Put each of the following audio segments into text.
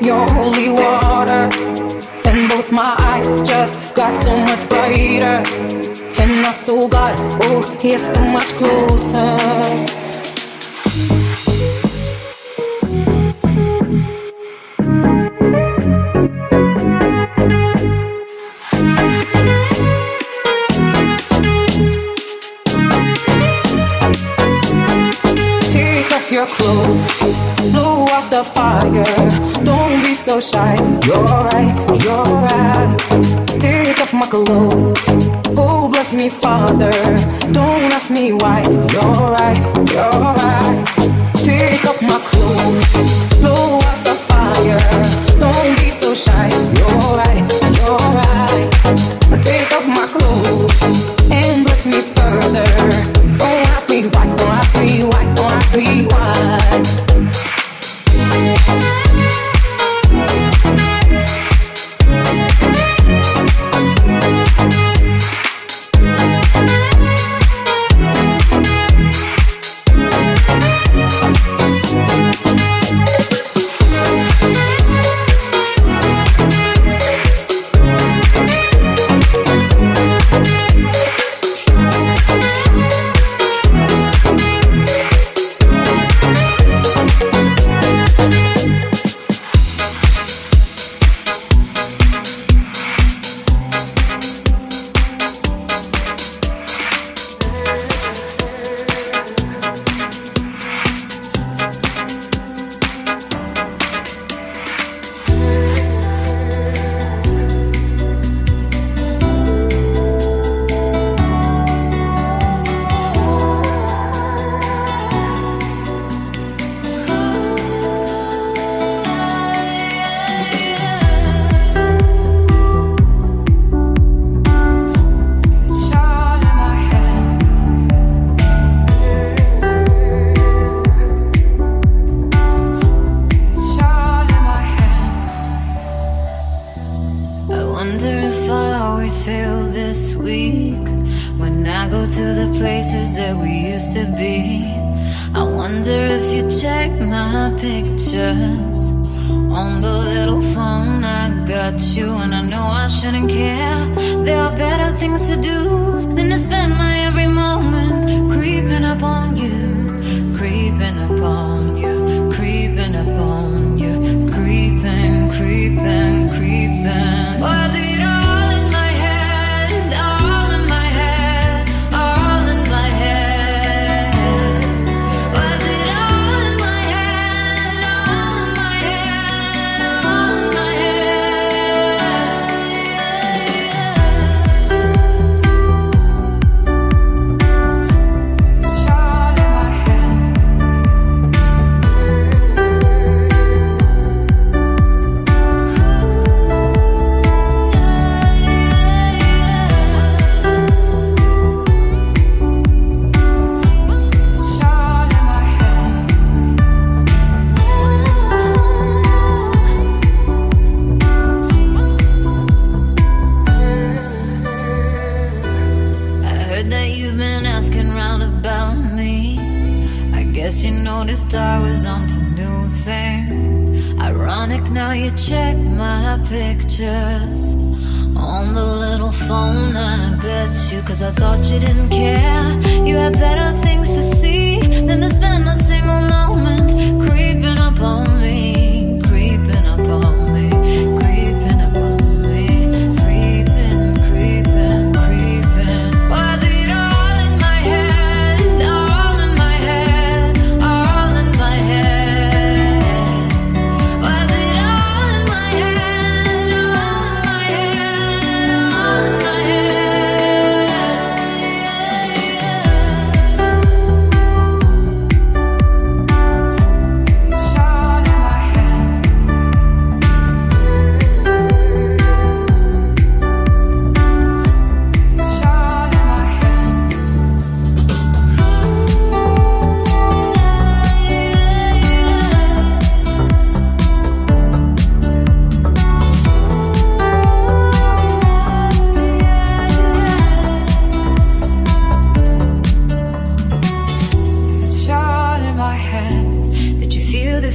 your holy water. And both my eyes just got so much brighter. And my soul got, oh, here so much closer. You're right, you're right.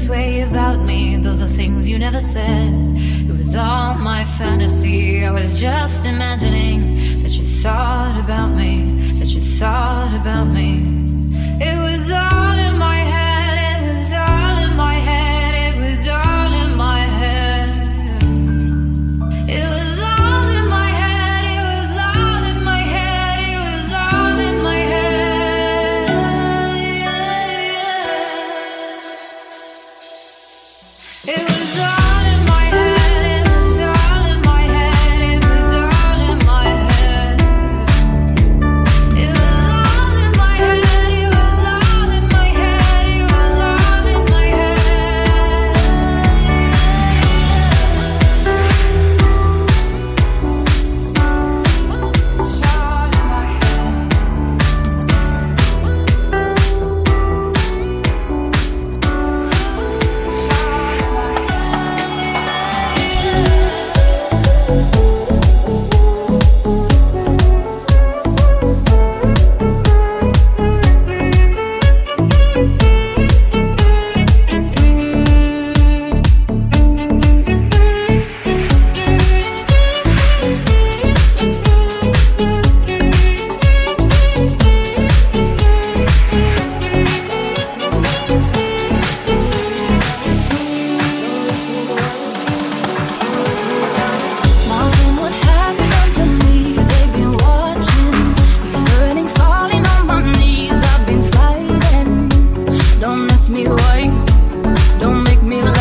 way about me. Those are things you never said. It was all my fantasy. I was just imagining that you thought about me, that you thought about me. Don't ask me why. Don't make me laugh.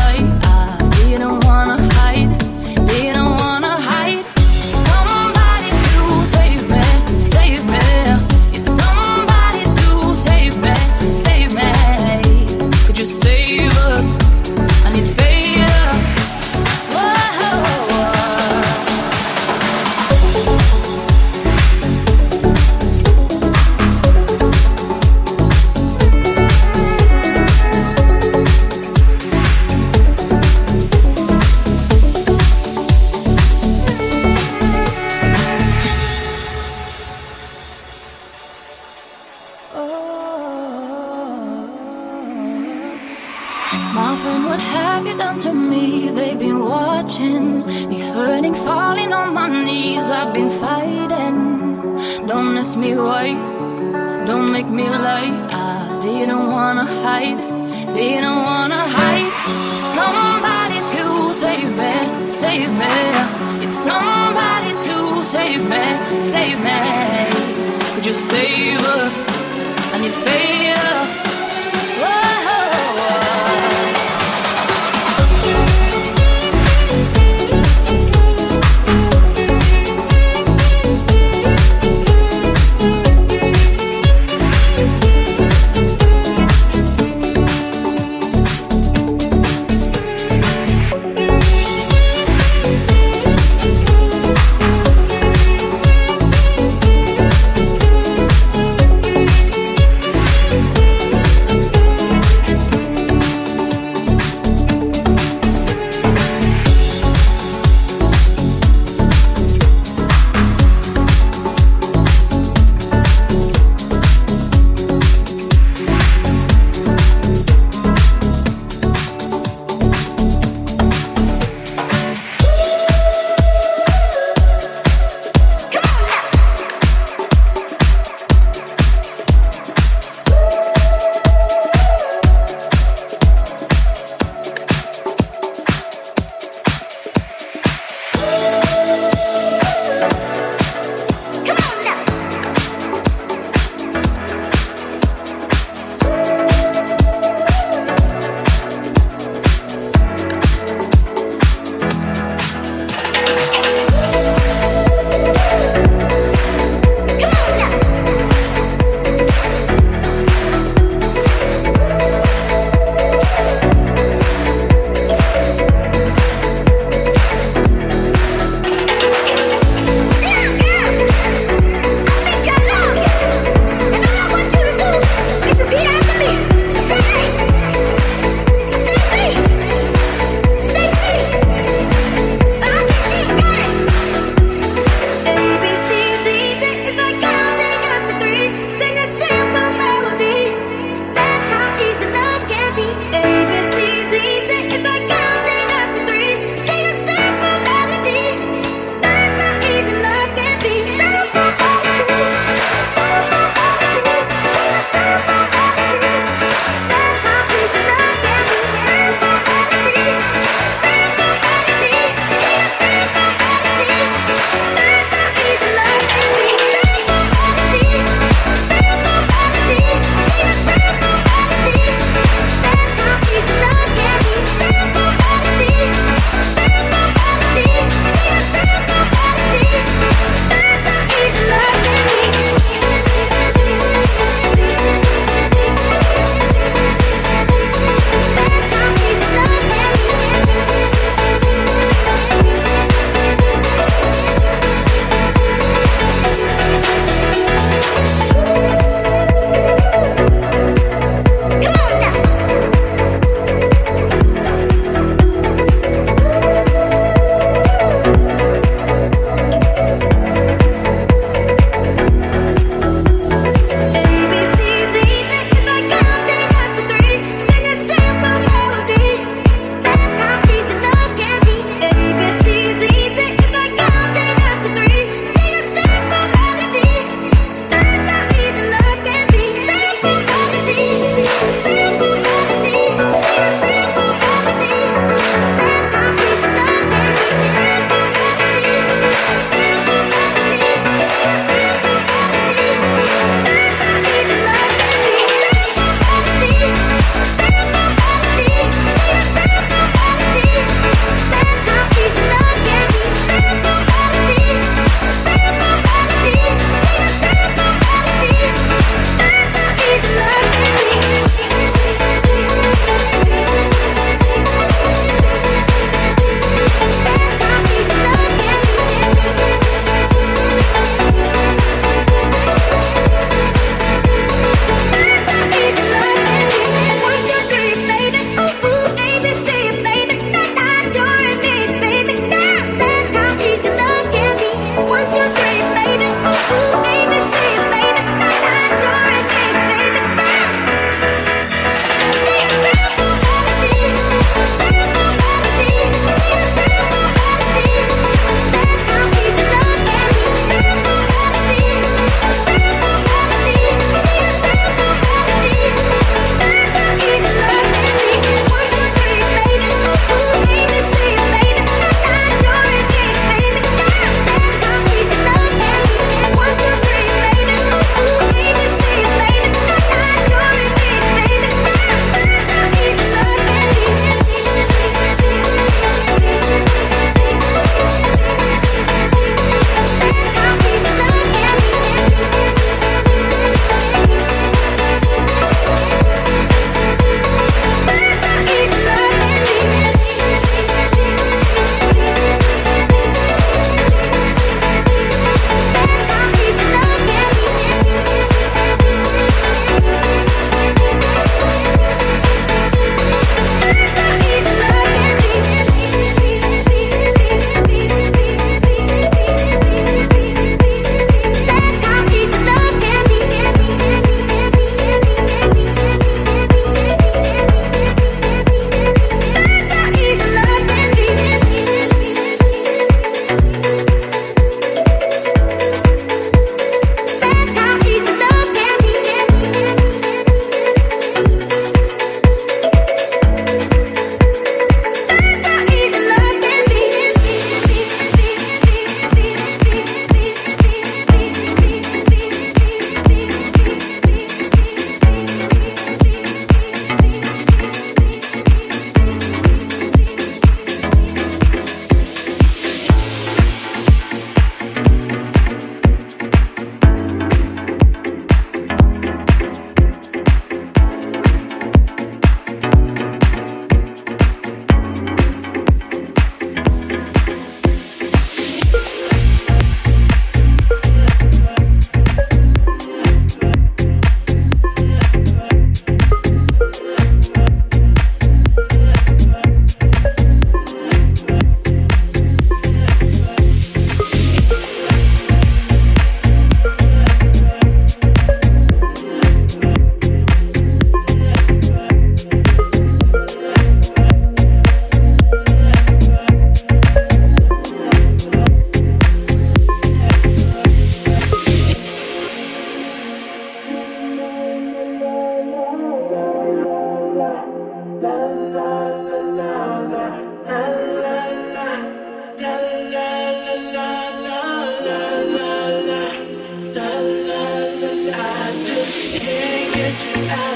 you out.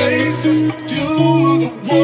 faces. you're the one.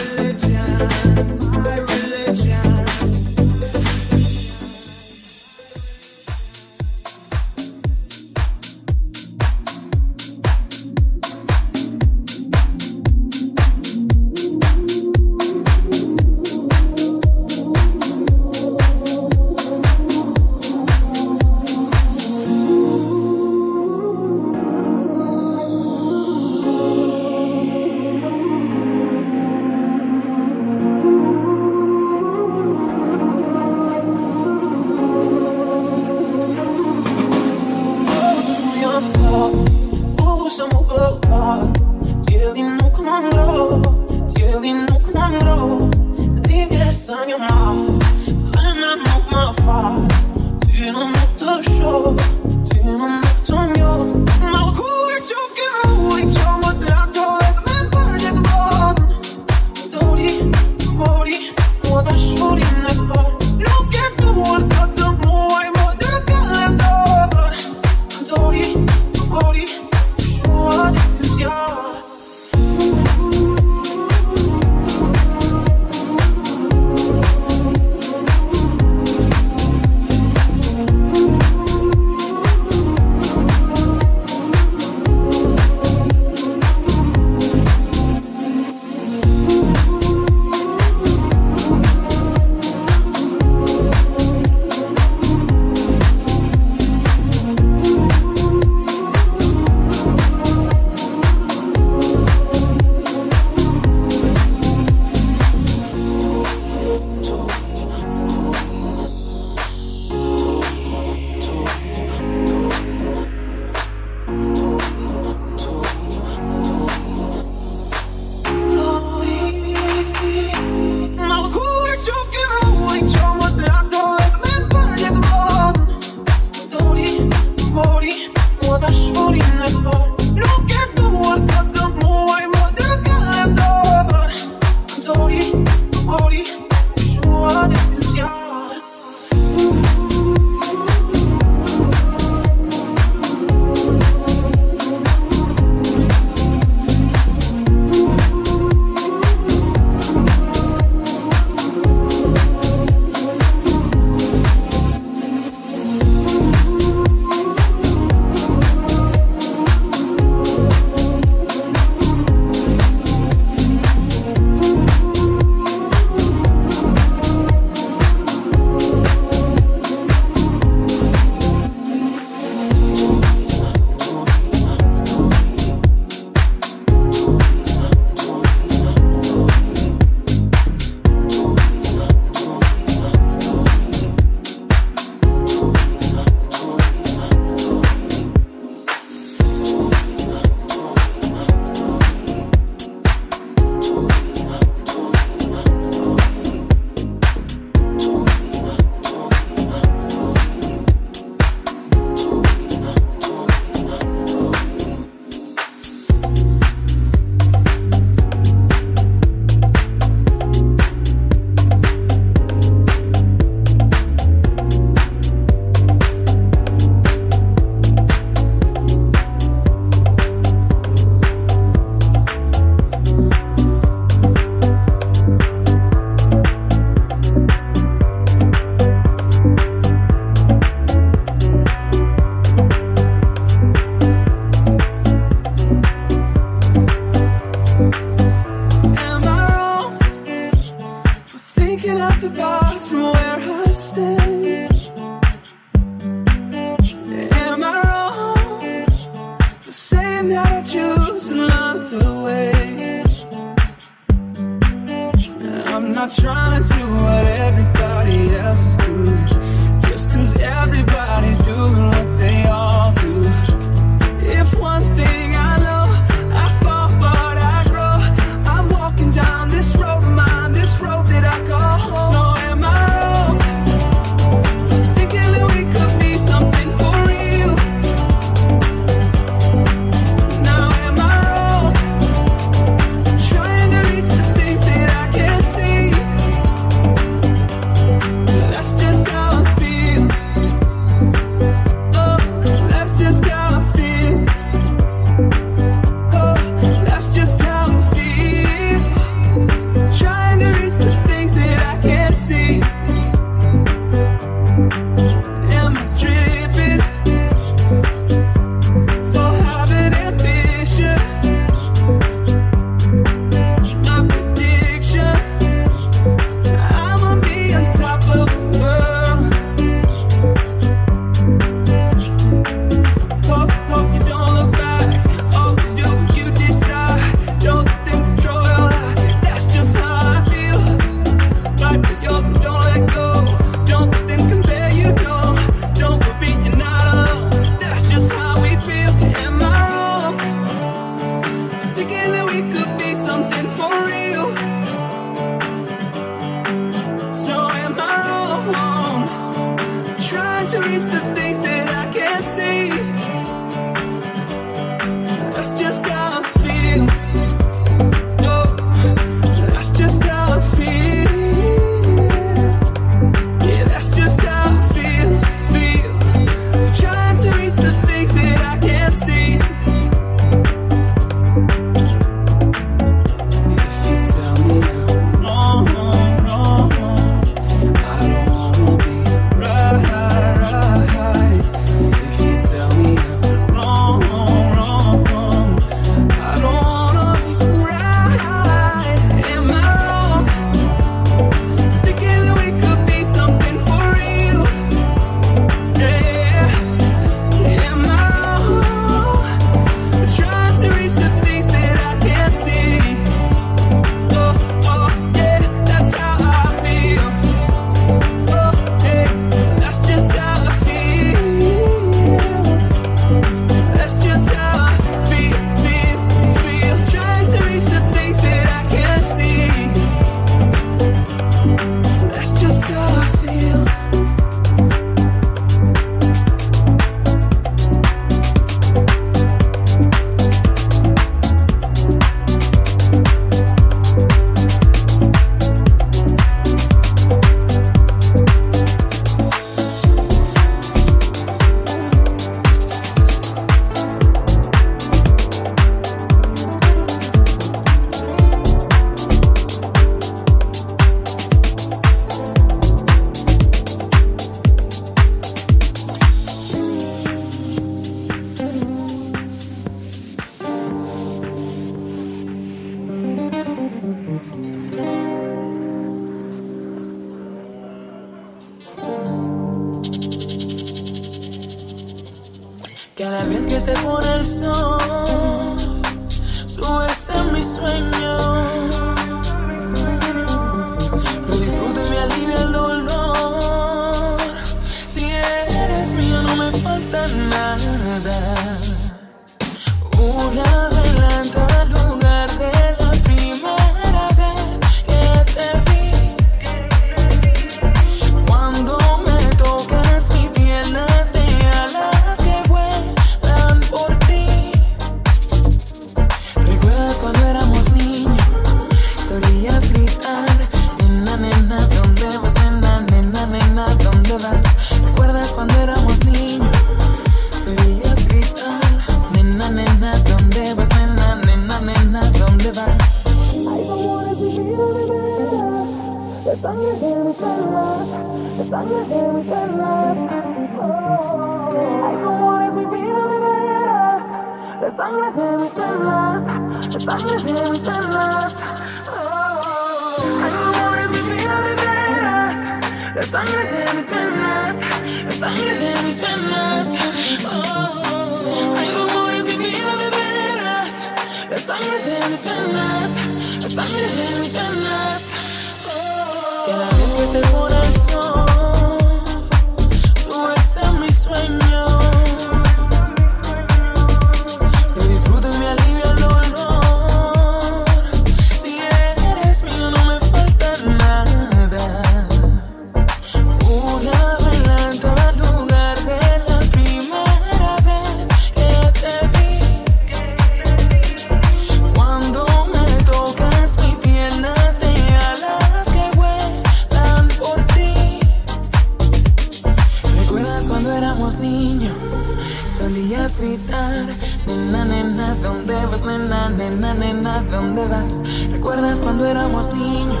niños,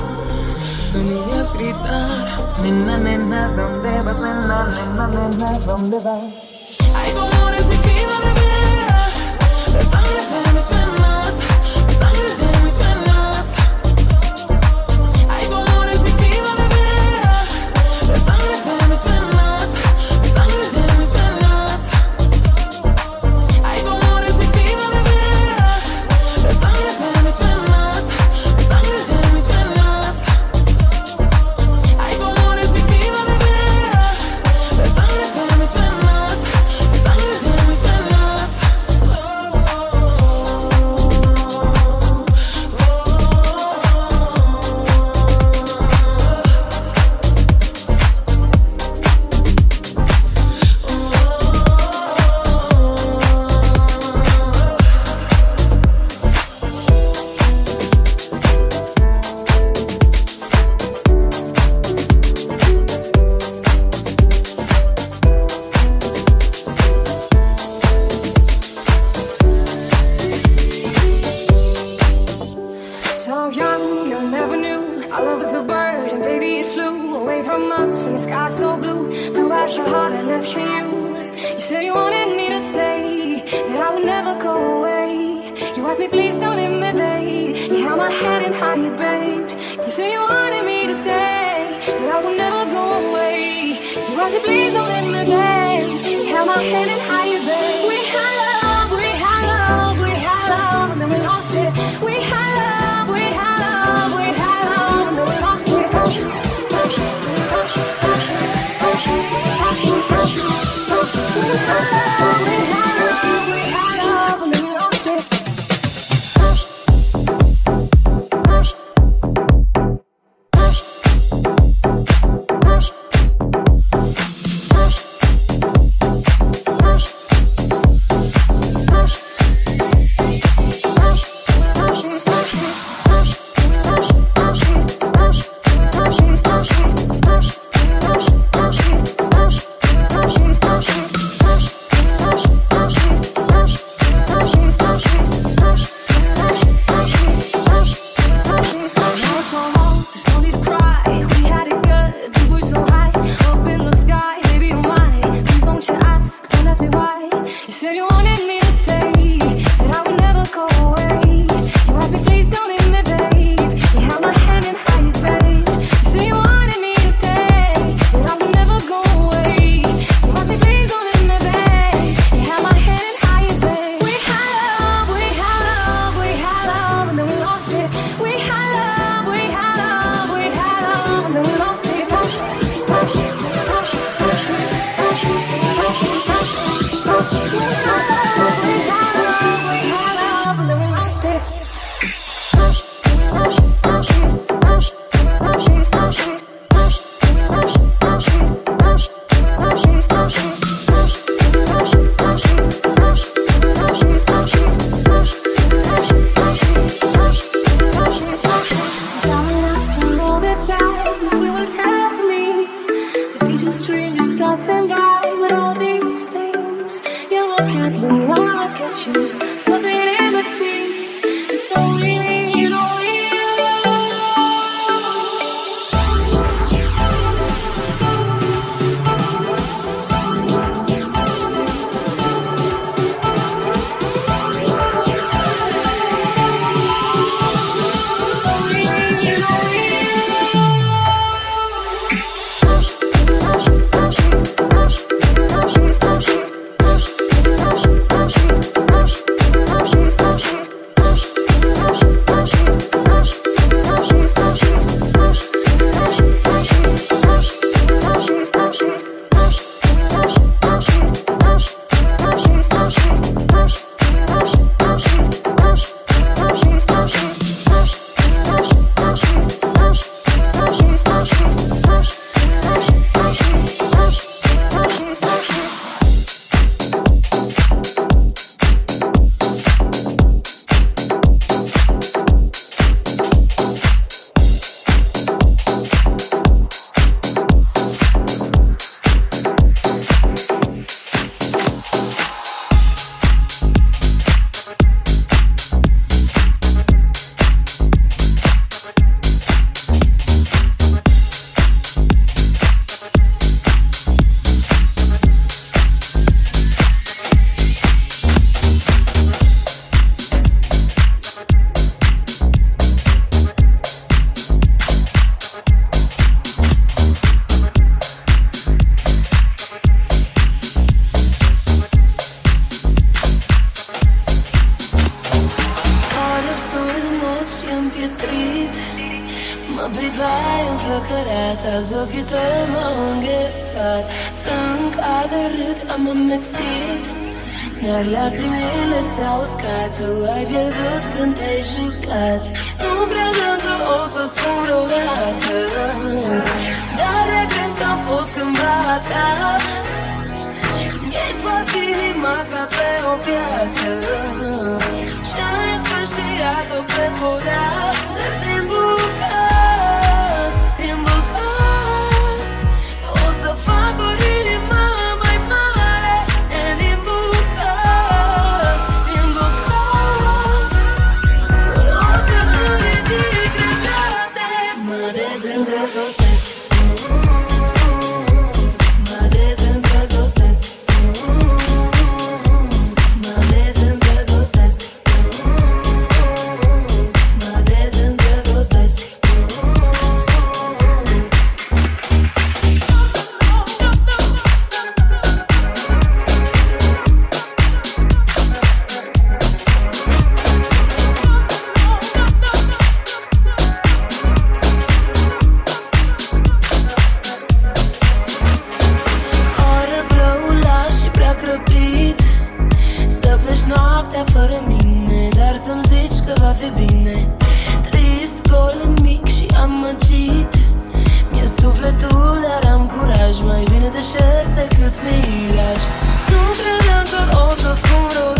sonidos gritar. Nena, nena, ¿dónde vas? Nena, nena, nena, ¿dónde vas? ¡Ay, s-a uscat Tu ai pierdut când te-ai jucat. Nu credeam că o să spun vreodată Dar regret că am fost cândva ta. Mi-ai spart inima ca pe o piatră. ave bine. Trist, gol, mic și amăgit. Mi-e sufletul, dar am curaj. Mai bine deșert decât miraj. Nu credeam că o să spun vreodată